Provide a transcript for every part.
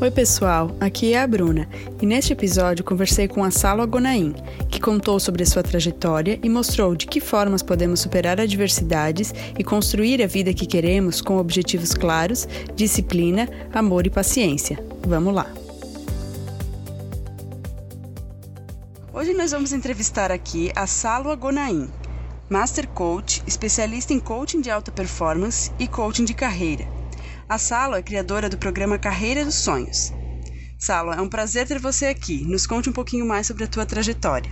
Oi, pessoal, aqui é a Bruna e neste episódio conversei com a Salo Agonaim, que contou sobre sua trajetória e mostrou de que formas podemos superar adversidades e construir a vida que queremos com objetivos claros, disciplina, amor e paciência. Vamos lá! Hoje nós vamos entrevistar aqui a Salo Agonaim, Master Coach, especialista em coaching de alta performance e coaching de carreira a Salo é criadora do programa Carreira dos Sonhos. Salo, é um prazer ter você aqui. Nos conte um pouquinho mais sobre a tua trajetória.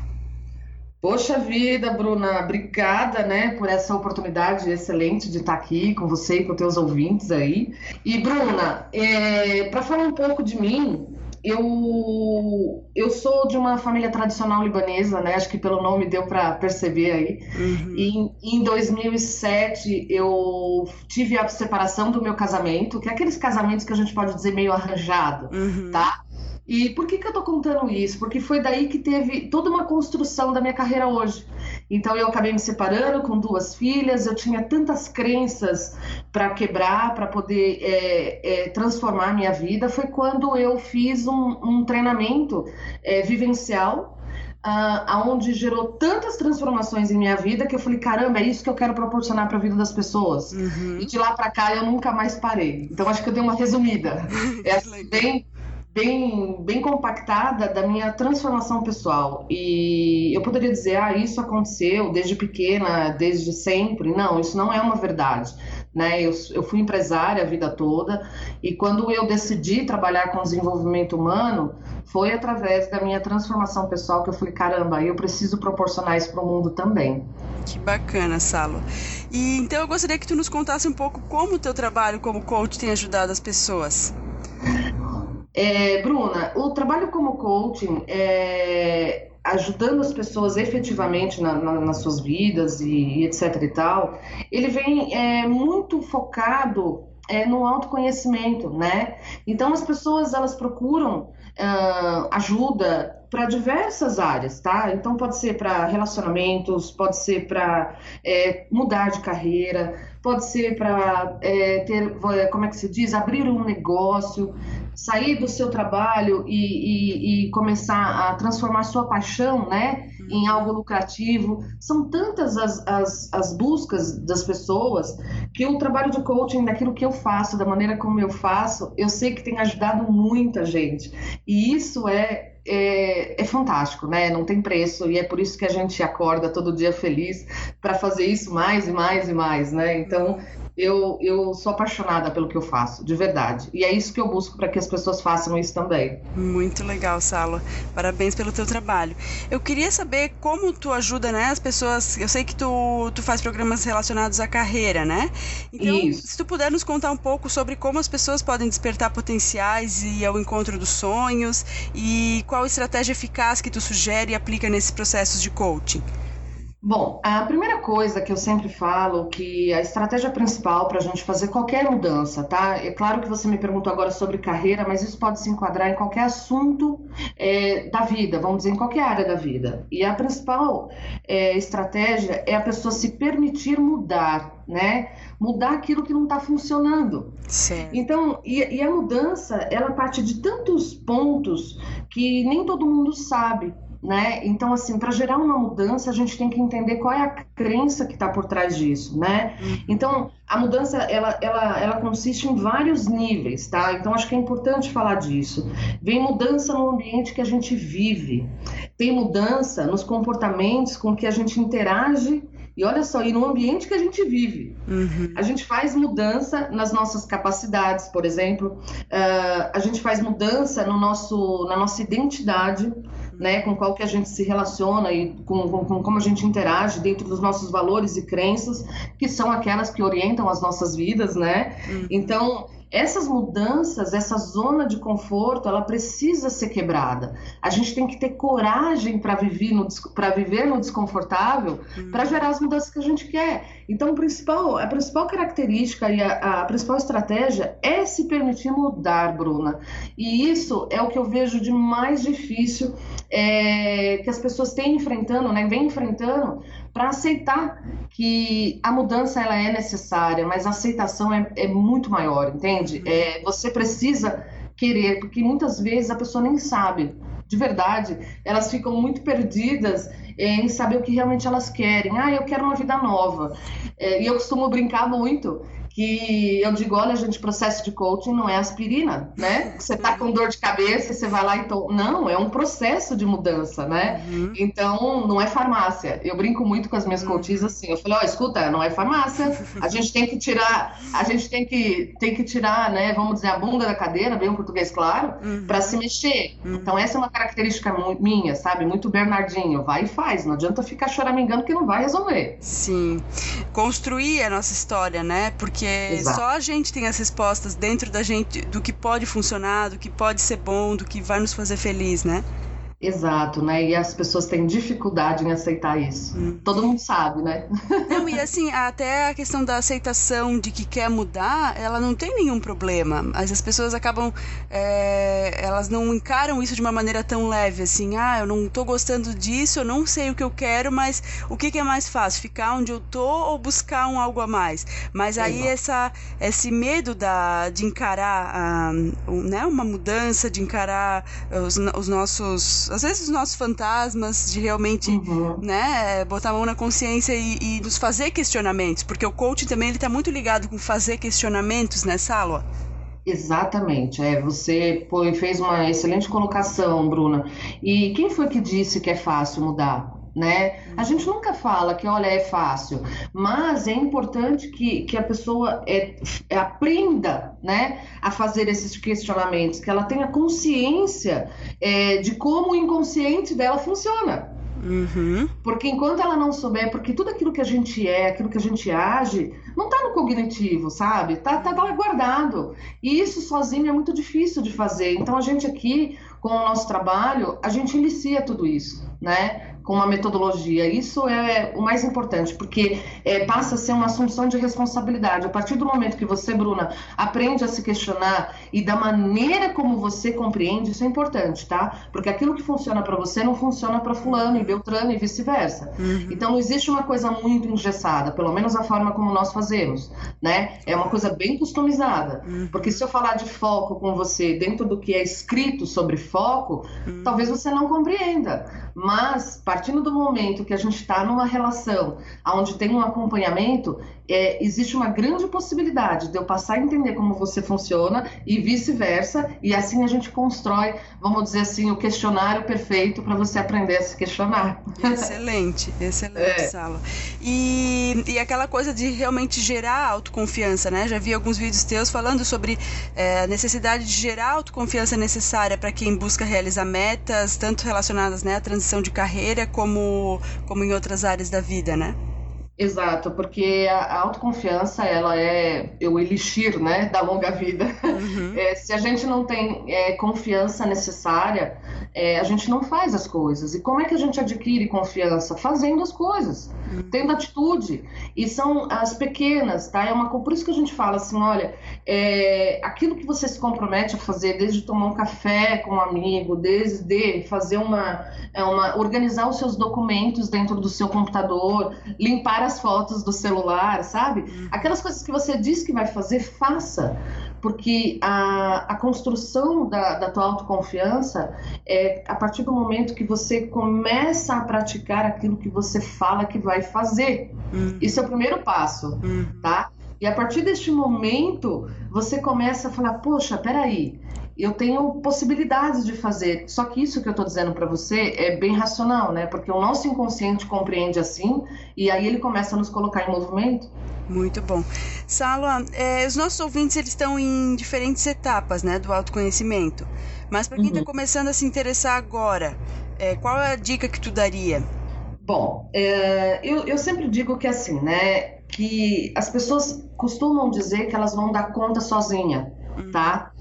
Poxa vida, Bruna, obrigada, né, por essa oportunidade excelente de estar aqui com você e com teus ouvintes aí. E Bruna, é, para falar um pouco de mim, eu, eu sou de uma família tradicional libanesa, né? Acho que pelo nome deu para perceber aí. Uhum. E em 2007 eu tive a separação do meu casamento, que é aqueles casamentos que a gente pode dizer meio arranjado, uhum. tá? E por que, que eu tô contando isso? Porque foi daí que teve toda uma construção da minha carreira hoje. Então eu acabei me separando com duas filhas, eu tinha tantas crenças para quebrar, para poder é, é, transformar a minha vida. Foi quando eu fiz um, um treinamento é, vivencial Uh, aonde gerou tantas transformações em minha vida que eu falei, caramba, é isso que eu quero proporcionar para a vida das pessoas. Uhum. E de lá para cá eu nunca mais parei. Então acho que eu dei uma resumida. é assim, bem bem, bem compactada da minha transformação pessoal. E eu poderia dizer, ah, isso aconteceu desde pequena, desde sempre. Não, isso não é uma verdade. Né? Eu, eu fui empresária a vida toda e quando eu decidi trabalhar com desenvolvimento humano, foi através da minha transformação pessoal que eu falei, caramba, eu preciso proporcionar isso para o mundo também. Que bacana, Salo. E então eu gostaria que tu nos contasse um pouco como o teu trabalho como coach tem ajudado as pessoas. É, Bruna, o trabalho como coaching, é, ajudando as pessoas efetivamente na, na, nas suas vidas e, e, etc e tal, ele vem é, muito focado é, no autoconhecimento, né? Então as pessoas elas procuram uh, ajuda para diversas áreas, tá? Então pode ser para relacionamentos, pode ser para é, mudar de carreira, pode ser para é, ter, como é que se diz, abrir um negócio, sair do seu trabalho e, e, e começar a transformar sua paixão, né, em uhum. algo lucrativo. São tantas as, as, as buscas das pessoas que o trabalho de coaching, daquilo que eu faço, da maneira como eu faço, eu sei que tem ajudado muita gente. E isso é é, é, fantástico, né? Não tem preço e é por isso que a gente acorda todo dia feliz para fazer isso mais e mais e mais, né? Então eu, eu sou apaixonada pelo que eu faço, de verdade. E é isso que eu busco para que as pessoas façam isso também. Muito legal, Salo. Parabéns pelo teu trabalho. Eu queria saber como tu ajuda né, as pessoas. Eu sei que tu, tu faz programas relacionados à carreira, né? Então, isso. se tu puder nos contar um pouco sobre como as pessoas podem despertar potenciais e ao encontro dos sonhos e qual estratégia eficaz que tu sugere e aplica nesses processos de coaching. Bom, a primeira coisa que eu sempre falo que a estratégia principal para a gente fazer qualquer mudança, tá? É claro que você me perguntou agora sobre carreira, mas isso pode se enquadrar em qualquer assunto é, da vida, vamos dizer, em qualquer área da vida. E a principal é, estratégia é a pessoa se permitir mudar, né? Mudar aquilo que não está funcionando. Certo. Então, e, e a mudança, ela parte de tantos pontos que nem todo mundo sabe né? Então, assim, para gerar uma mudança, a gente tem que entender qual é a crença que está por trás disso, né? Uhum. Então, a mudança, ela, ela, ela consiste em vários níveis, tá? Então, acho que é importante falar disso. Vem mudança no ambiente que a gente vive, tem mudança nos comportamentos com que a gente interage e olha só, e no ambiente que a gente vive. Uhum. A gente faz mudança nas nossas capacidades, por exemplo, uh, a gente faz mudança no nosso, na nossa identidade, né, com qual que a gente se relaciona e com, com, com, como a gente interage dentro dos nossos valores e crenças, que são aquelas que orientam as nossas vidas, né? Uhum. Então, essas mudanças, essa zona de conforto, ela precisa ser quebrada. A gente tem que ter coragem para viver no para viver no desconfortável, uhum. para gerar as mudanças que a gente quer. Então, principal, a principal característica e a, a, principal estratégia é se permitir mudar, Bruna. E isso é o que eu vejo de mais difícil é, que as pessoas têm enfrentando, né, enfrentando, para aceitar que a mudança ela é necessária, mas a aceitação é, é muito maior, entende? É, você precisa querer, porque muitas vezes a pessoa nem sabe. De verdade, elas ficam muito perdidas em saber o que realmente elas querem. Ah, eu quero uma vida nova. É, e eu costumo brincar muito que eu digo, olha, gente, processo de coaching não é aspirina, né? Você tá com dor de cabeça, você vai lá e to... não, é um processo de mudança, né? Uhum. Então, não é farmácia. Eu brinco muito com as minhas uhum. coaches assim, eu falei, ó, oh, escuta, não é farmácia. A gente tem que tirar, a gente tem que tem que tirar, né, vamos dizer, a bunda da cadeira, bem o português claro, uhum. para se mexer. Uhum. Então, essa é uma característica minha, sabe? Muito Bernardinho, vai e faz, não adianta ficar choramingando que não vai resolver. Sim. Construir a nossa história, né? Porque porque Exato. só a gente tem as respostas dentro da gente do que pode funcionar, do que pode ser bom, do que vai nos fazer feliz, né? Exato, né? E as pessoas têm dificuldade em aceitar isso. Hum. Todo mundo sabe, né? Não, e assim, até a questão da aceitação de que quer mudar, ela não tem nenhum problema. Mas as pessoas acabam. É, elas não encaram isso de uma maneira tão leve, assim, ah, eu não tô gostando disso, eu não sei o que eu quero, mas o que, que é mais fácil? Ficar onde eu tô ou buscar um algo a mais? Mas aí essa, esse medo da, de encarar a, né, uma mudança, de encarar os, os nossos às vezes os nossos fantasmas, de realmente, uhum. né, botar a mão na consciência e, e, nos fazer questionamentos, porque o coaching também ele tá muito ligado com fazer questionamentos, né, Salwa? Exatamente, é, você foi, fez uma excelente colocação, Bruna. E quem foi que disse que é fácil mudar? Né? A gente nunca fala que, olha, é fácil, mas é importante que, que a pessoa é, é, aprenda, né, a fazer esses questionamentos, que ela tenha consciência é, de como o inconsciente dela funciona. Uhum. Porque enquanto ela não souber, porque tudo aquilo que a gente é, aquilo que a gente age, não tá no cognitivo, sabe? Tá, tá lá guardado. E isso sozinho é muito difícil de fazer. Então a gente aqui, com o nosso trabalho, a gente inicia tudo isso, né? Com uma metodologia. Isso é o mais importante, porque é, passa a ser uma assunção de responsabilidade. A partir do momento que você, Bruna, aprende a se questionar e da maneira como você compreende, isso é importante, tá? Porque aquilo que funciona para você não funciona para fulano e Beltrano e vice-versa. Uhum. Então não existe uma coisa muito engessada, pelo menos a forma como nós fazemos, né? É uma coisa bem customizada. Uhum. Porque se eu falar de foco com você dentro do que é escrito sobre foco, uhum. talvez você não compreenda. Mas, partindo do momento que a gente está numa relação onde tem um acompanhamento, é, existe uma grande possibilidade de eu passar a entender como você funciona e vice-versa, e assim a gente constrói, vamos dizer assim, o questionário perfeito para você aprender a se questionar. Excelente, excelente, é. Sala. E, e aquela coisa de realmente gerar autoconfiança, né? Já vi alguns vídeos teus falando sobre é, a necessidade de gerar autoconfiança necessária para quem busca realizar metas, tanto relacionadas né, à transição de carreira como, como em outras áreas da vida, né? Exato, porque a autoconfiança ela é o elixir né, da longa vida. Uhum. É, se a gente não tem é, confiança necessária, é, a gente não faz as coisas. E como é que a gente adquire confiança? Fazendo as coisas, uhum. tendo atitude. E são as pequenas, tá? É uma, por isso que a gente fala assim: olha, é, aquilo que você se compromete a fazer, desde tomar um café com um amigo, desde fazer uma, é, uma organizar os seus documentos dentro do seu computador, limpar as fotos do celular, sabe? Uhum. Aquelas coisas que você diz que vai fazer, faça. Porque a, a construção da, da tua autoconfiança é a partir do momento que você começa a praticar aquilo que você fala que vai fazer. Uhum. Isso é o primeiro passo, uhum. tá? E a partir deste momento, você começa a falar: poxa, peraí, eu tenho possibilidades de fazer. Só que isso que eu estou dizendo para você é bem racional, né? Porque o nosso inconsciente compreende assim e aí ele começa a nos colocar em movimento. Muito bom. Salwa, é, os nossos ouvintes eles estão em diferentes etapas né, do autoconhecimento. Mas para quem está uhum. começando a se interessar agora, é, qual é a dica que tu daria? Bom, é, eu, eu sempre digo que assim, né? Que as pessoas costumam dizer que elas vão dar conta sozinha, uhum. tá?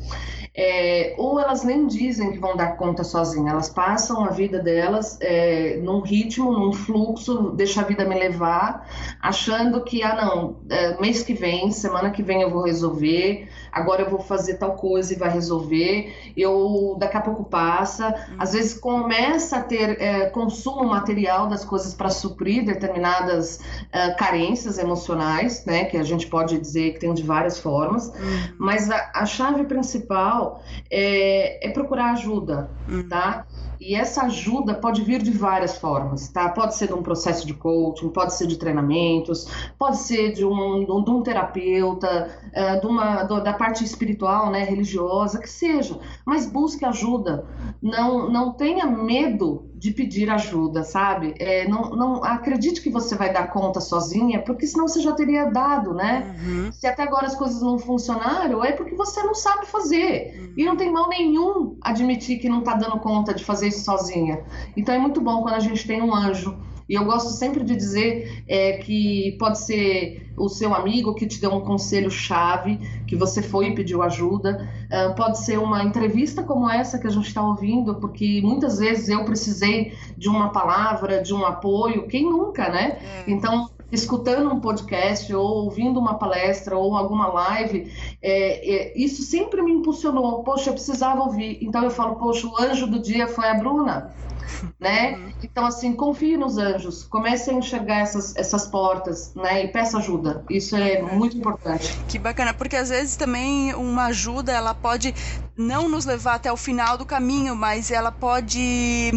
é, ou elas nem dizem que vão dar conta sozinhas, elas passam a vida delas é, num ritmo, num fluxo, deixa a vida me levar, achando que, ah, não, é, mês que vem, semana que vem eu vou resolver, agora eu vou fazer tal coisa e vai resolver, eu daqui a pouco passa. Uhum. Às vezes começa a ter é, consumo material das coisas para suprir determinadas é, carências emocionais, né? Que a gente pode dizer que tem de várias formas, uhum. mas a, a, chave principal é, é procurar ajuda, uhum. tá? E essa ajuda pode vir de várias formas, tá? Pode ser de um processo de coaching, pode ser de treinamentos, pode ser de um, de um terapeuta, uh, de uma, da parte espiritual, né, religiosa, que seja. Mas busque ajuda. Não, não tenha medo de pedir ajuda, sabe? É, não, não acredite que você vai dar conta sozinha, porque senão você já teria dado, né? Uhum. Se até agora as coisas não funcionaram, é porque você não sabe fazer. Uhum. E não tem mal nenhum admitir que não está dando conta de fazer isso sozinha. Então é muito bom quando a gente tem um anjo e eu gosto sempre de dizer é, que pode ser o seu amigo que te deu um conselho chave, que você foi e pediu ajuda, uh, pode ser uma entrevista como essa que a gente está ouvindo, porque muitas vezes eu precisei de uma palavra, de um apoio, quem nunca, né? É. Então, escutando um podcast ou ouvindo uma palestra ou alguma live, é, é, isso sempre me impulsionou. Poxa, eu precisava ouvir. Então eu falo, poxa, o anjo do dia foi a Bruna né? Uhum. Então, assim, confie nos anjos, comece a enxergar essas, essas portas, né? E peça ajuda. Isso é muito importante. Que bacana, porque às vezes também uma ajuda, ela pode não nos levar até o final do caminho, mas ela pode,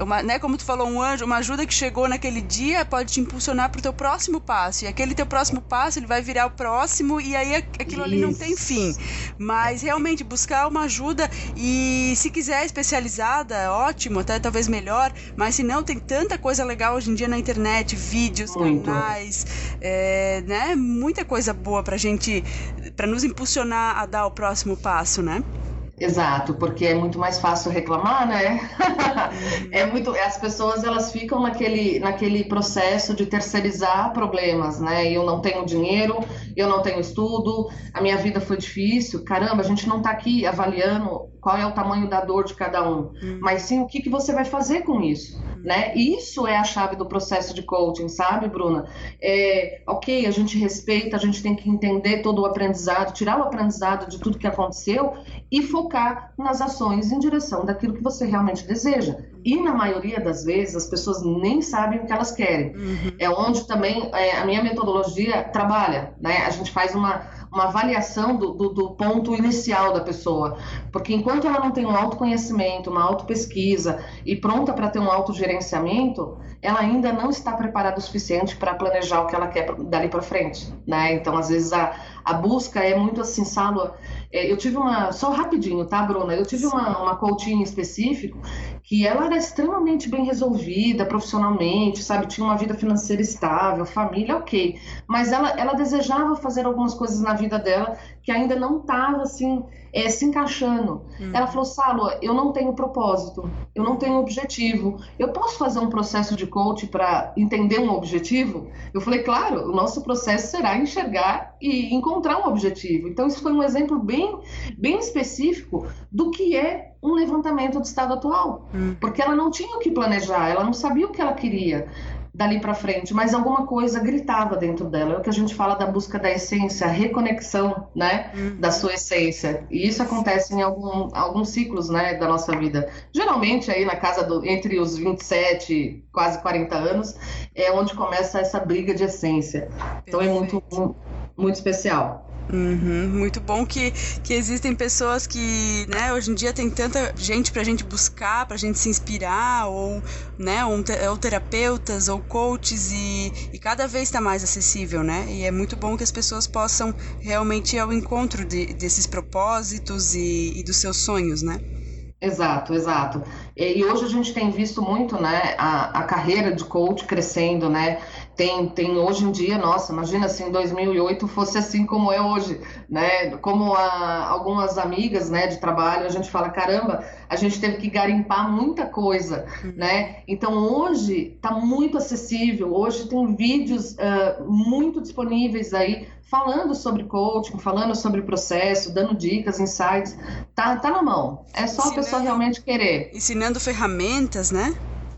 uma, né, como tu falou, um anjo, uma ajuda que chegou naquele dia pode te impulsionar para o teu próximo passo. E aquele teu próximo passo, ele vai virar o próximo e aí aquilo Isso. ali não tem fim. Mas realmente buscar uma ajuda e se quiser especializada, ótimo, até talvez melhor, mas se não, tem tanta coisa legal hoje em dia na internet, vídeos, Muito. canais, é, né? Muita coisa boa pra gente, para nos impulsionar a dar o próximo passo, né? Exato, porque é muito mais fácil reclamar, né? é muito, as pessoas elas ficam naquele, naquele processo de terceirizar problemas, né? Eu não tenho dinheiro, eu não tenho estudo, a minha vida foi difícil. Caramba, a gente não está aqui avaliando qual é o tamanho da dor de cada um, hum. mas sim o que, que você vai fazer com isso. Né? Isso é a chave do processo de coaching, sabe, Bruna? É, ok, a gente respeita, a gente tem que entender todo o aprendizado, tirar o aprendizado de tudo que aconteceu e focar nas ações em direção daquilo que você realmente deseja. E na maioria das vezes as pessoas nem sabem o que elas querem. Uhum. É onde também é, a minha metodologia trabalha, né? A gente faz uma uma avaliação do, do, do, ponto inicial da pessoa. Porque enquanto ela não tem um autoconhecimento, uma autopesquisa e pronta para ter um autogerenciamento, ela ainda não está preparada o suficiente para planejar o que ela quer dali para frente. Né? Então, às vezes, a, a busca é muito assim, Salo. É, eu tive uma. Só rapidinho, tá, Bruna? Eu tive uma, uma coaching específico que ela era extremamente bem resolvida profissionalmente, sabe? Tinha uma vida financeira estável, família, ok. Mas ela, ela desejava fazer algumas coisas na vida dela que ainda não estava assim é, se encaixando. Hum. Ela falou, Salo, eu não tenho propósito, eu não tenho objetivo. Eu posso fazer um processo de coach para entender um objetivo? Eu falei, claro, o nosso processo será enxergar e encontrar um objetivo. Então, isso foi um exemplo bem, bem específico do que é um levantamento do estado atual, hum. porque ela não tinha o que planejar, ela não sabia o que ela queria dali para frente, mas alguma coisa gritava dentro dela. É o que a gente fala da busca da essência, a reconexão, né, hum. da sua essência. E isso acontece em algum, alguns ciclos, né, da nossa vida. Geralmente aí na casa do entre os 27, quase 40 anos, é onde começa essa briga de essência. Então é muito muito especial. Uhum, muito bom que, que existem pessoas que, né, hoje em dia tem tanta gente pra gente buscar, pra gente se inspirar, ou, né, ou, ou terapeutas, ou coaches, e, e cada vez está mais acessível, né? E é muito bom que as pessoas possam realmente ir ao encontro de, desses propósitos e, e dos seus sonhos, né? Exato, exato. E hoje a gente tem visto muito, né, a, a carreira de coach crescendo, né? Tem, tem hoje em dia, nossa, imagina se em 2008 fosse assim como é hoje, né? Como a, algumas amigas, né, de trabalho, a gente fala, caramba, a gente teve que garimpar muita coisa, uhum. né? Então hoje está muito acessível, hoje tem vídeos uh, muito disponíveis aí falando sobre coaching, falando sobre processo, dando dicas, insights, tá, tá na mão. É só ensinando, a pessoa realmente querer. Ensinando ferramentas, né?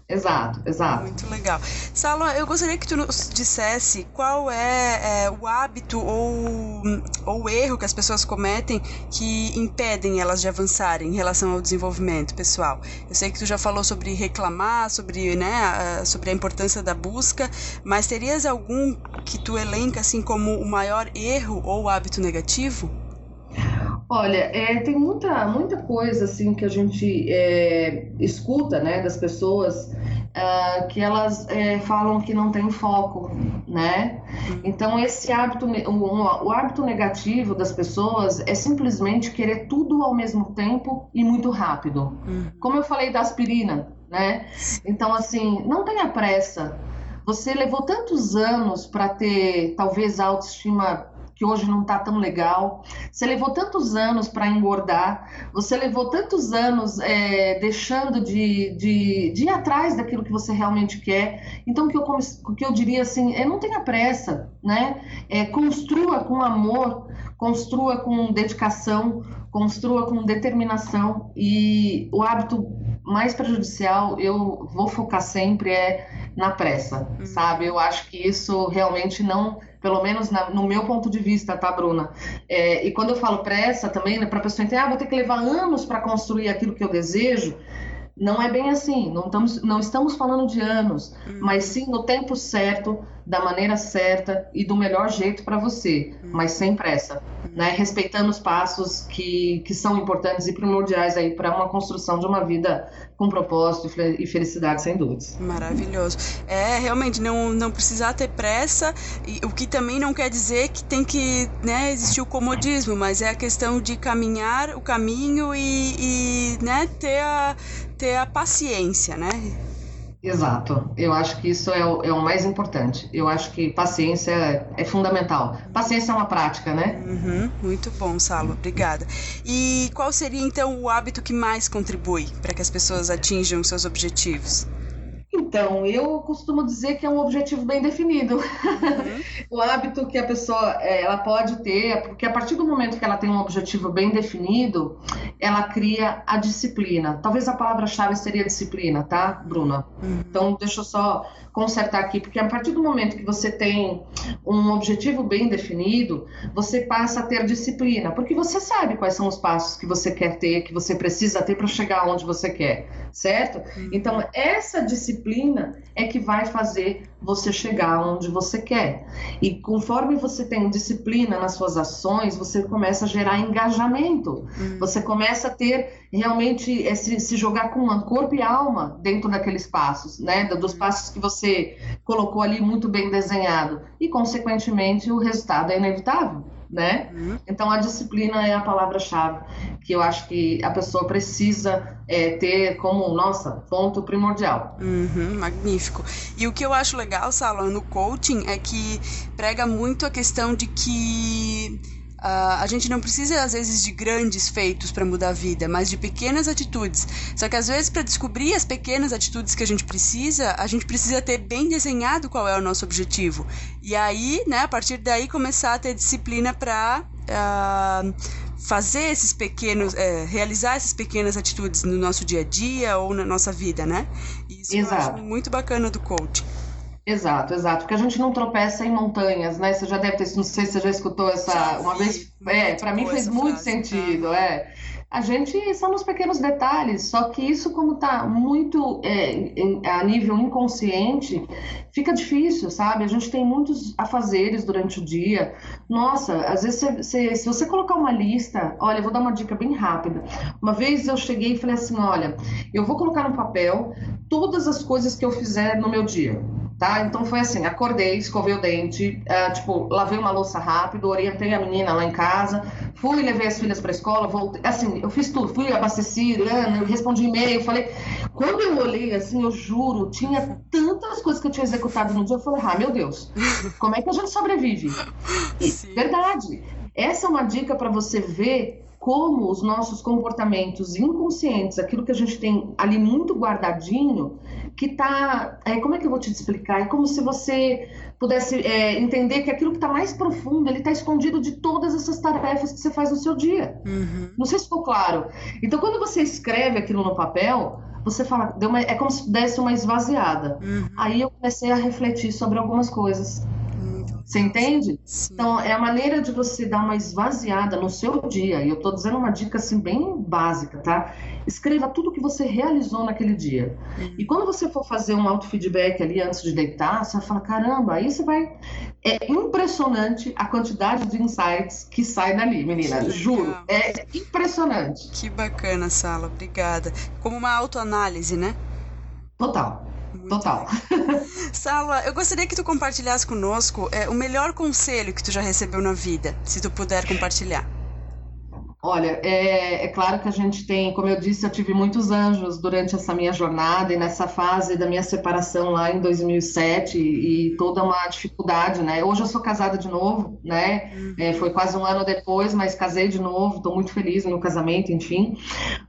Exato, exato. Muito legal. Salo, eu gostaria que tu nos dissesse qual é, é, o hábito ou, ou o erro que as pessoas cometem que impedem elas de avançarem em relação ao desenvolvimento pessoal. Eu sei que tu já falou sobre reclamar, sobre, né, a, sobre a importância da busca, mas terias algum que tu elenca assim como o maior erro ou hábito negativo? Olha, é, tem muita, muita coisa assim que a gente é, escuta né, das pessoas uh, que elas é, falam que não tem foco, né? Então esse hábito, o, o hábito negativo das pessoas é simplesmente querer tudo ao mesmo tempo e muito rápido. Uhum. Como eu falei da aspirina, né? Então assim, não tenha pressa. Você levou tantos anos para ter talvez autoestima que hoje não está tão legal. Você levou tantos anos para engordar, você levou tantos anos é, deixando de, de, de, ir atrás daquilo que você realmente quer. Então, o que eu, que eu diria assim, é não tenha pressa, né? É, construa com amor, construa com dedicação, construa com determinação e o hábito mais prejudicial, eu vou focar sempre é na pressa, uhum. sabe? Eu acho que isso realmente não pelo menos na, no meu ponto de vista, tá, Bruna? É, e quando eu falo pressa também, né, para a pessoa entender, ah, vou ter que levar anos para construir aquilo que eu desejo, não é bem assim, não estamos, não estamos falando de anos, uhum. mas sim no tempo certo, da maneira certa e do melhor jeito para você, uhum. mas sem pressa, uhum. né? Respeitando os passos que, que são importantes e primordiais aí para uma construção de uma vida com propósito e felicidade, sem dúvidas. Maravilhoso. É, realmente, não, não precisar ter pressa, o que também não quer dizer que tem que né, existir o comodismo, mas é a questão de caminhar o caminho e, e né, ter, a, ter a paciência, né? Exato. Eu acho que isso é o, é o mais importante. Eu acho que paciência é, é fundamental. Paciência é uma prática, né? Uhum, muito bom, Salo. Obrigada. E qual seria então o hábito que mais contribui para que as pessoas atinjam seus objetivos? Então, eu costumo dizer que é um objetivo bem definido. Uhum. o hábito que a pessoa é, ela pode ter, é porque a partir do momento que ela tem um objetivo bem definido, ela cria a disciplina. Talvez a palavra-chave seria disciplina, tá, Bruna? Uhum. Então, deixa eu só consertar aqui, porque a partir do momento que você tem um objetivo bem definido, você passa a ter disciplina, porque você sabe quais são os passos que você quer ter, que você precisa ter para chegar onde você quer, certo? Uhum. Então, essa disciplina é que vai fazer você chegar onde você quer. E conforme você tem disciplina nas suas ações, você começa a gerar engajamento, uhum. você começa a ter realmente é, se, se jogar com corpo e alma dentro daqueles passos, né? Dos uhum. passos que você colocou ali muito bem desenhado. E, consequentemente, o resultado é inevitável. Né? Uhum. Então a disciplina é a palavra-chave que eu acho que a pessoa precisa é, ter como nossa ponto primordial. Uhum, magnífico. E o que eu acho legal, Sala, no coaching é que prega muito a questão de que Uh, a gente não precisa, às vezes, de grandes feitos para mudar a vida, mas de pequenas atitudes. Só que, às vezes, para descobrir as pequenas atitudes que a gente precisa, a gente precisa ter bem desenhado qual é o nosso objetivo. E aí, né, a partir daí, começar a ter disciplina para. Uh, ah, fazer esses pequenos, é, realizar essas pequenas atitudes no nosso dia a dia ou na nossa vida, né? Isso Exato. eu acho muito bacana do coaching. Exato, exato. Porque a gente não tropeça em montanhas, né? Você já deve ter, não sei se você já escutou essa já uma vez. É, para mim fez muito frase, sentido, tá? é. A gente são nos pequenos detalhes, só que isso, como está muito é, a nível inconsciente, fica difícil, sabe? A gente tem muitos afazeres durante o dia. Nossa, às vezes você, você, se você colocar uma lista, olha, eu vou dar uma dica bem rápida. Uma vez eu cheguei e falei assim: olha, eu vou colocar no papel todas as coisas que eu fizer no meu dia tá? Então foi assim, acordei, escovei o dente, uh, tipo, lavei uma louça rápido, orientei a menina lá em casa, fui, levei as filhas para a escola, voltei, assim, eu fiz tudo, fui abasteci, né, respondi e-mail, falei, quando eu olhei assim, eu juro, tinha tantas coisas que eu tinha executado no dia, eu falei, ah, meu Deus, como é que a gente sobrevive? E, verdade. Essa é uma dica para você ver como os nossos comportamentos inconscientes, aquilo que a gente tem ali muito guardadinho, que tá. É, como é que eu vou te explicar? É como se você pudesse é, entender que aquilo que está mais profundo, ele está escondido de todas essas tarefas que você faz no seu dia. Uhum. Não sei se ficou claro. Então, quando você escreve aquilo no papel, você fala, deu uma, é como se desse uma esvaziada. Uhum. Aí eu comecei a refletir sobre algumas coisas. Você entende? Sim. Então, é a maneira de você dar uma esvaziada no seu dia. E eu estou dizendo uma dica assim bem básica, tá? Escreva tudo que você realizou naquele dia. Uhum. E quando você for fazer um auto-feedback ali antes de deitar, você vai falar: caramba, aí você vai. É impressionante a quantidade de insights que sai dali, menina. Juro. É impressionante. Que bacana, Sala. Obrigada. Como uma autoanálise, né? Total. Total. Salva, eu gostaria que tu compartilhasse conosco é, o melhor conselho que tu já recebeu na vida, se tu puder compartilhar. Olha, é, é, claro que a gente tem, como eu disse, eu tive muitos anjos durante essa minha jornada e nessa fase da minha separação lá em 2007 e, e toda uma dificuldade, né? Hoje eu sou casada de novo, né? Uhum. É, foi quase um ano depois, mas casei de novo, estou muito feliz no casamento, enfim.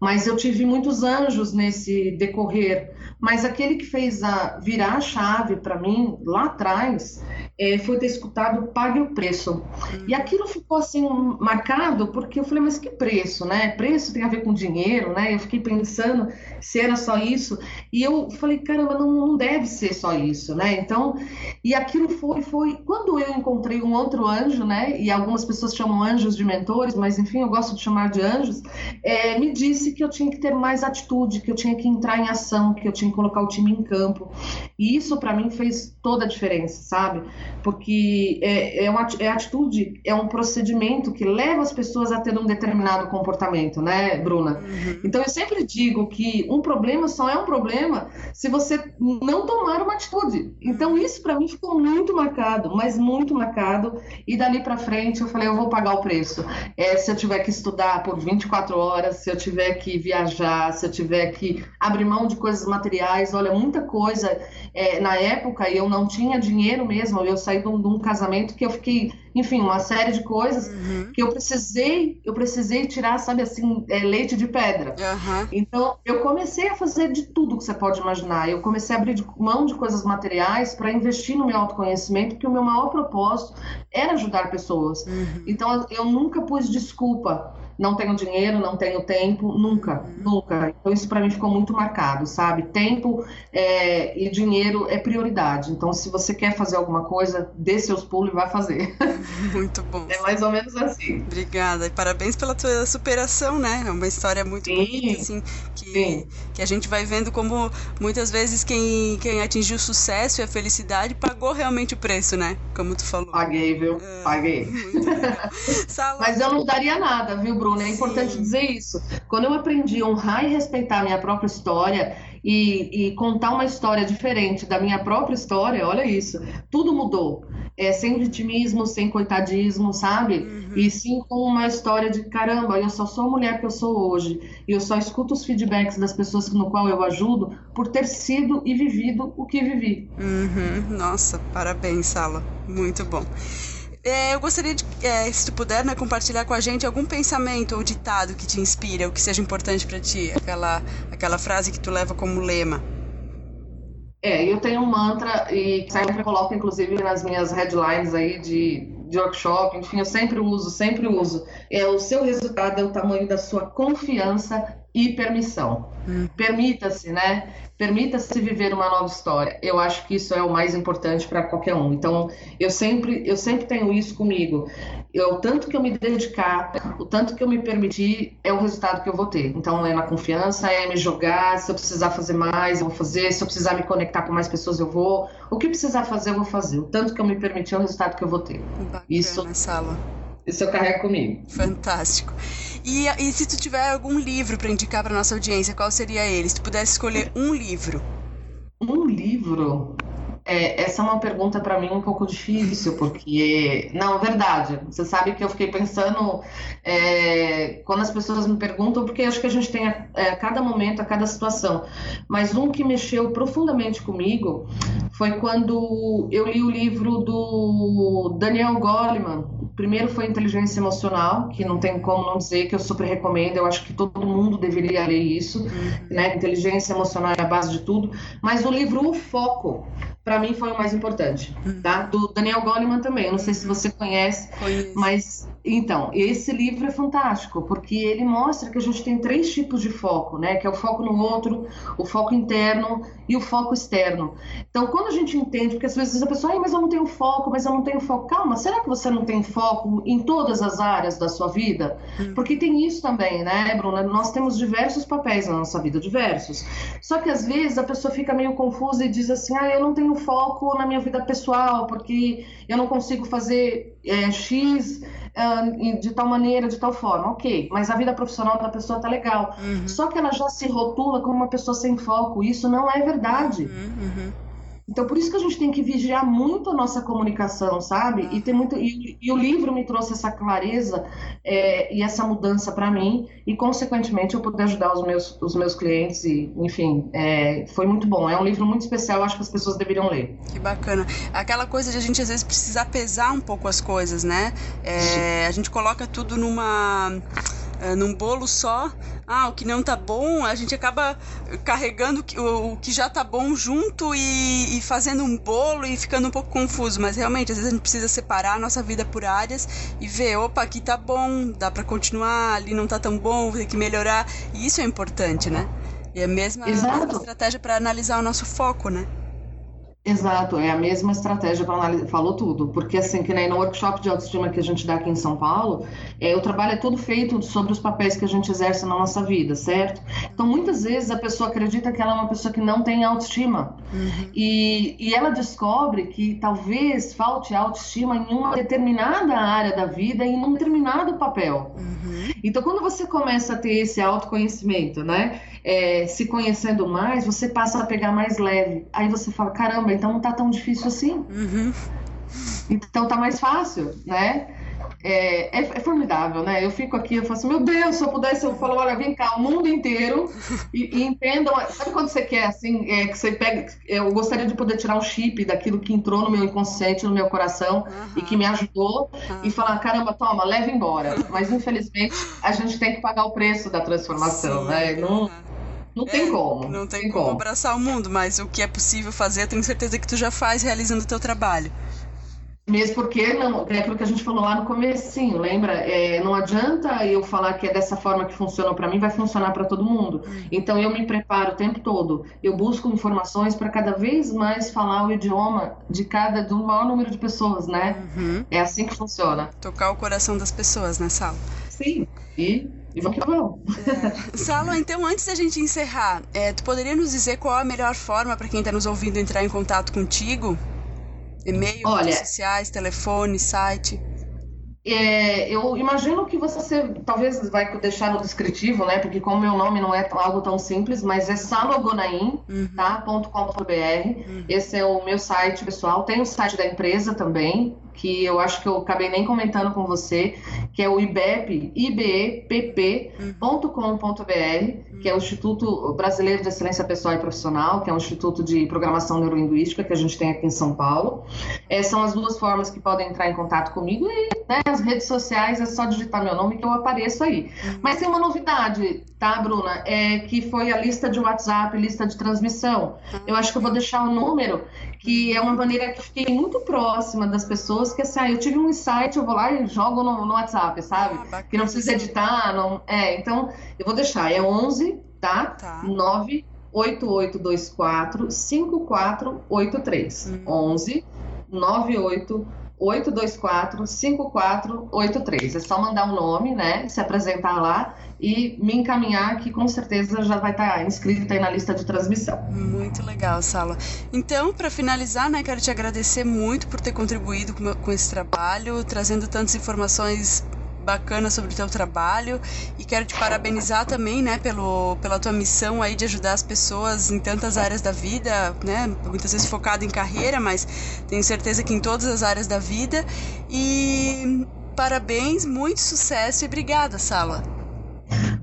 Mas eu tive muitos anjos nesse decorrer. Mas aquele que fez a virar a chave para mim lá atrás é, foi ter escutado Pague o Preço. E uhum. aquilo ficou assim marcado porque eu falei, mas que preço, né? Preço tem a ver com dinheiro, né? Eu fiquei pensando se era só isso. E eu falei, caramba, não, não deve ser só isso, né? Então, e aquilo foi, foi. Quando eu encontrei um outro anjo, né? E algumas pessoas chamam anjos de mentores, mas enfim, eu gosto de chamar de anjos, é, me disse que eu tinha que ter mais atitude, que eu tinha que entrar em ação, que eu tinha que colocar o time em campo. E isso para mim fez toda a diferença, sabe? Porque é, é uma é atitude, é um procedimento que leva as pessoas a ter um determinado comportamento, né, Bruna? Uhum. Então eu sempre digo que um problema só é um problema se você não tomar uma atitude. Então isso para mim ficou muito marcado, mas muito marcado. E dali para frente eu falei, eu vou pagar o preço. É, se eu tiver que estudar por 24 horas, se eu tiver que viajar, se eu tiver que abrir mão de coisas materiais, olha, muita coisa é, na época eu não tinha dinheiro mesmo. Eu saí de um, de um casamento que eu fiquei enfim, uma série de coisas uhum. que eu precisei, eu precisei tirar, sabe assim, é, leite de pedra. Uhum. Então, eu comecei a fazer de tudo que você pode imaginar. Eu comecei a abrir mão de coisas materiais para investir no meu autoconhecimento, porque o meu maior propósito era ajudar pessoas. Uhum. Então, eu nunca pus desculpa não tenho dinheiro, não tenho tempo, nunca, nunca. Então isso para mim ficou muito marcado, sabe? Tempo é, e dinheiro é prioridade. Então se você quer fazer alguma coisa, dê seus pulos e vai fazer. Muito bom. É mais ou menos assim. Obrigada e parabéns pela tua superação, né? É uma história muito Sim. bonita, assim, que, que a gente vai vendo como muitas vezes quem, quem atingiu o sucesso e a felicidade pagou realmente o preço, né? Como tu falou. Paguei, viu? É, Paguei. Mas eu não daria nada, viu, Bruno? Bruno, é importante Sim. dizer isso. Quando eu aprendi a honrar e respeitar a minha própria história e, e, contar uma história diferente da minha própria história, olha isso, tudo mudou. É, sem vitimismo, sem coitadismo, sabe? Uhum. E sim com uma história de caramba, eu só sou a mulher que eu sou hoje. E eu só escuto os feedbacks das pessoas no qual eu ajudo por ter sido e vivido o que vivi. Uhum. Nossa, parabéns, Sala. Muito bom. É, eu gostaria de, é, se tu puder, né, compartilhar com a gente algum pensamento ou ditado que te inspira, ou que seja importante para ti, aquela, aquela frase que tu leva como lema. É, eu tenho um mantra e sempre coloco, inclusive, nas minhas headlines aí de, de workshop, enfim, eu sempre uso, sempre uso. É o seu resultado é o tamanho da sua confiança e permissão. Hum. Permita-se, né? Permita-se viver uma nova história. Eu acho que isso é o mais importante para qualquer um. Então, eu sempre, eu sempre tenho isso comigo. Eu, o tanto que eu me dedicar, o tanto que eu me permitir, é o resultado que eu vou ter. Então, é na confiança, é me jogar. Se eu precisar fazer mais, eu vou fazer. Se eu precisar me conectar com mais pessoas, eu vou. O que precisar fazer, eu vou fazer. O tanto que eu me permitir é o resultado que eu vou ter. Bacana, isso, Sala. Isso eu carrego comigo. Fantástico. E, e se tu tiver algum livro para indicar para nossa audiência, qual seria ele? Se tu pudesse escolher um livro. Um livro? É, essa é uma pergunta para mim um pouco difícil, porque. Não, verdade. Você sabe que eu fiquei pensando é, quando as pessoas me perguntam, porque acho que a gente tem a, é, a, cada momento, a cada situação. Mas um que mexeu profundamente comigo foi quando eu li o livro do Daniel Goleman, primeiro foi inteligência emocional, que não tem como não dizer que eu super recomendo, eu acho que todo mundo deveria ler isso, uhum. né? Inteligência emocional é a base de tudo. Mas o livro O Foco, para mim foi o mais importante, tá? Do Daniel Goleman também. Eu não sei se você conhece, Conheço. mas Então, esse livro é fantástico, porque ele mostra que a gente tem três tipos de foco, né? Que é o foco no outro, o foco interno e o foco externo. Então, quando a gente entende, porque às vezes a pessoa, mas eu não tenho foco, mas eu não tenho foco. Calma, será que você não tem foco em todas as áreas da sua vida? Hum. Porque tem isso também, né, Bruna? Nós temos diversos papéis na nossa vida, diversos. Só que às vezes a pessoa fica meio confusa e diz assim, ah, eu não tenho foco na minha vida pessoal, porque eu não consigo fazer é, X uh, de tal maneira, de tal forma. Ok, mas a vida profissional da pessoa tá legal. Uhum. Só que ela já se rotula como uma pessoa sem foco. Isso não é verdade. Uhum. uhum. Então, por isso que a gente tem que vigiar muito a nossa comunicação, sabe? E, ter muito, e, e o livro me trouxe essa clareza é, e essa mudança para mim, e, consequentemente, eu pude ajudar os meus, os meus clientes, e, enfim, é, foi muito bom. É um livro muito especial, acho que as pessoas deveriam ler. Que bacana. Aquela coisa de a gente, às vezes, precisar pesar um pouco as coisas, né? É, a gente coloca tudo numa é, num bolo só, ah, o que não tá bom, a gente acaba carregando o, o que já tá bom junto e, e, fazendo um bolo e ficando um pouco confuso. Mas realmente, às vezes a gente precisa separar a nossa vida por áreas e ver, opa, aqui tá bom, dá para continuar, ali não tá tão bom, tem que melhorar. E isso é importante, né? E é a mesma estratégia para analisar o nosso foco, né? Exato, é a mesma estratégia para analisar, falou tudo, porque assim, que nem no workshop de autoestima que a gente dá aqui em São Paulo, é, o trabalho é todo feito sobre os papéis que a gente exerce na nossa vida, certo? Então, muitas vezes a pessoa acredita que ela é uma pessoa que não tem autoestima, uhum. e, e ela descobre que talvez falte autoestima em uma determinada área da vida e em um determinado papel. Uhum. Então, quando você começa a ter esse autoconhecimento, né, é, se conhecendo mais, você passa a pegar mais leve. Aí você fala, caramba, então não tá tão difícil assim. Uhum. Então tá mais fácil, né? É, é, é, formidável, né? Eu fico aqui, eu faço, assim, meu Deus, se eu pudesse, eu falo, olha, vem cá, o mundo inteiro e, e entendam. Sabe quando você quer, assim, é, que você pega. Eu gostaria de poder tirar um chip daquilo que entrou no meu inconsciente, no meu coração uhum. e que me ajudou uhum. e falar, caramba, toma, leva embora. Mas infelizmente a gente tem que pagar o preço da transformação, Sim. né? Não, não tem é, como. Não tem, tem como, como abraçar o mundo, mas o que é possível fazer, eu tenho certeza que tu já faz realizando o teu trabalho. Mesmo porque não, é aquilo que a gente falou lá no comecinho, lembra? É, não adianta eu falar que é dessa forma que funciona para mim, vai funcionar para todo mundo. Hum. Então eu me preparo o tempo todo. Eu busco informações para cada vez mais falar o idioma de cada do maior número de pessoas, né? Uhum. É assim que funciona. Tocar o coração das pessoas, né, Sal? Sim. E e vamos que vamos. É. Salo, então antes da gente encerrar, é, tu poderia nos dizer qual a melhor forma para quem está nos ouvindo entrar em contato contigo? E-mail, Olha, redes sociais, telefone, site? É, eu imagino que você talvez vai deixar no descritivo, né? Porque como meu nome não é algo tão simples, mas é salogonaim, uhum. tá? .com.br. Uhum. Esse é o meu site pessoal. Tem o site da empresa também, que eu acho que eu acabei nem comentando com você, que é o IBEP, ibepp.com.br, que é o Instituto Brasileiro de Excelência Pessoal e Profissional, que é um instituto de programação neurolinguística que a gente tem aqui em São Paulo. É, são as duas formas que podem entrar em contato comigo e né, as redes sociais é só digitar meu nome que eu apareço aí. Mas tem uma novidade, tá, Bruna? É que foi a lista de WhatsApp, lista de transmissão. Eu acho que eu vou deixar o número, que é uma maneira que fiquei muito próxima das pessoas que assim, ah, eu tive um insight, eu vou lá e jogo no, no WhatsApp, sabe? Ah, que não precisa editar, não. É, então eu vou deixar, é 11, tá? tá. 9 8824 5483. Hum. 11 98 824 5483. É só mandar um nome, né? Se apresentar lá e me encaminhar, que com certeza já vai estar inscrito aí na lista de transmissão. Muito legal, Sala. Então, para finalizar, né, quero te agradecer muito por ter contribuído com, com esse trabalho, trazendo tantas informações bacana sobre o teu trabalho e quero te parabenizar também, né, pelo, pela tua missão aí de ajudar as pessoas em tantas áreas da vida, né, muitas vezes focado em carreira, mas tenho certeza que em todas as áreas da vida e parabéns, muito sucesso e obrigada, Sala.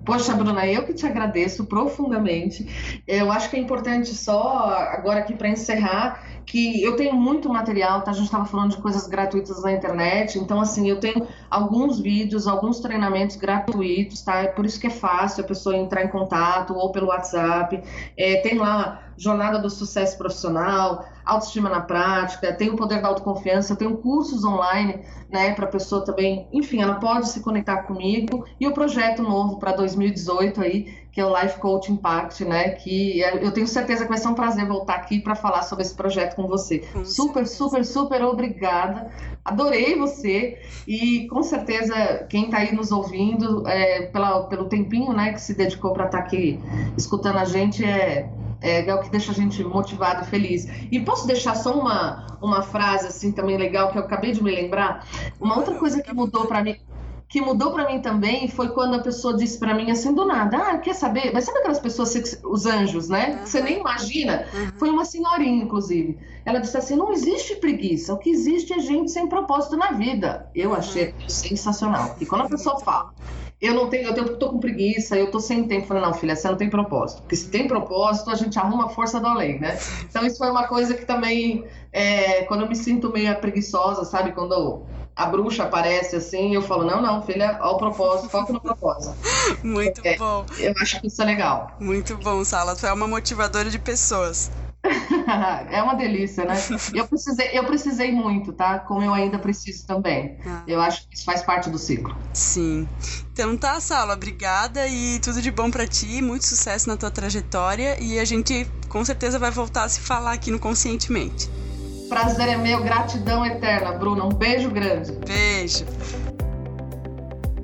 Poxa, Bruna, eu que te agradeço profundamente. Eu acho que é importante só agora aqui para encerrar que eu tenho muito material, tá? A gente estava falando de coisas gratuitas na internet, então assim, eu tenho alguns vídeos, alguns treinamentos gratuitos, tá? É por isso que é fácil a pessoa entrar em contato ou pelo WhatsApp. É, tem lá Jornada do Sucesso Profissional, autoestima na prática, tem o poder da autoconfiança, eu tenho cursos online, né, para a pessoa também, enfim, ela pode se conectar comigo e o projeto novo para 2018 aí, que é o Life Coach Impact, né, que é, eu tenho certeza que vai ser um prazer voltar aqui para falar sobre esse projeto com você. Com super, super, super obrigada. Adorei você e com certeza quem está aí nos ouvindo, é, pela, pelo tempinho, né, que se dedicou para estar tá aqui escutando a gente é é, é o que deixa a gente motivado e feliz. E posso deixar só uma, uma frase assim também legal que eu acabei de me lembrar? Uma outra coisa que mudou para mim que mudou para mim também foi quando a pessoa disse para mim assim do nada, ah, quer saber? Mas sabe aquelas pessoas, os anjos, né? Que você nem imagina. Foi uma senhorinha, inclusive. Ela disse assim, não existe preguiça. O que existe é gente sem propósito na vida. Eu achei sensacional. E quando a pessoa fala, eu não tenho, eu tenho, tô com preguiça, eu tô sem tempo. Falei, não, filha, você não tem propósito. Porque se tem propósito, a gente arruma a força do além, né? Então isso foi uma coisa que também, é, quando eu me sinto meio preguiçosa, sabe? Quando a bruxa aparece assim, eu falo, não, não, filha, ao propósito, foca no propósito. Muito é, bom. Eu acho que isso é legal. Muito bom, Sala. Tu é uma motivadora de pessoas. é uma delícia, né? Eu precisei, eu precisei muito, tá? Como eu ainda preciso também. Ah. Eu acho que isso faz parte do ciclo. Sim. Então tá, Sala, obrigada e tudo de bom para ti, muito sucesso na tua trajetória e a gente com certeza vai voltar a se falar aqui no Conscientemente. Prazer é meu, gratidão eterna, Bruna. Um beijo grande. Beijo.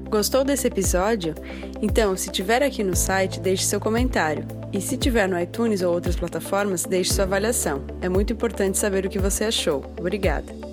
Gostou desse episódio? Então, se tiver aqui no site, deixe seu comentário. E se tiver no iTunes ou outras plataformas, deixe sua avaliação. É muito importante saber o que você achou. Obrigada.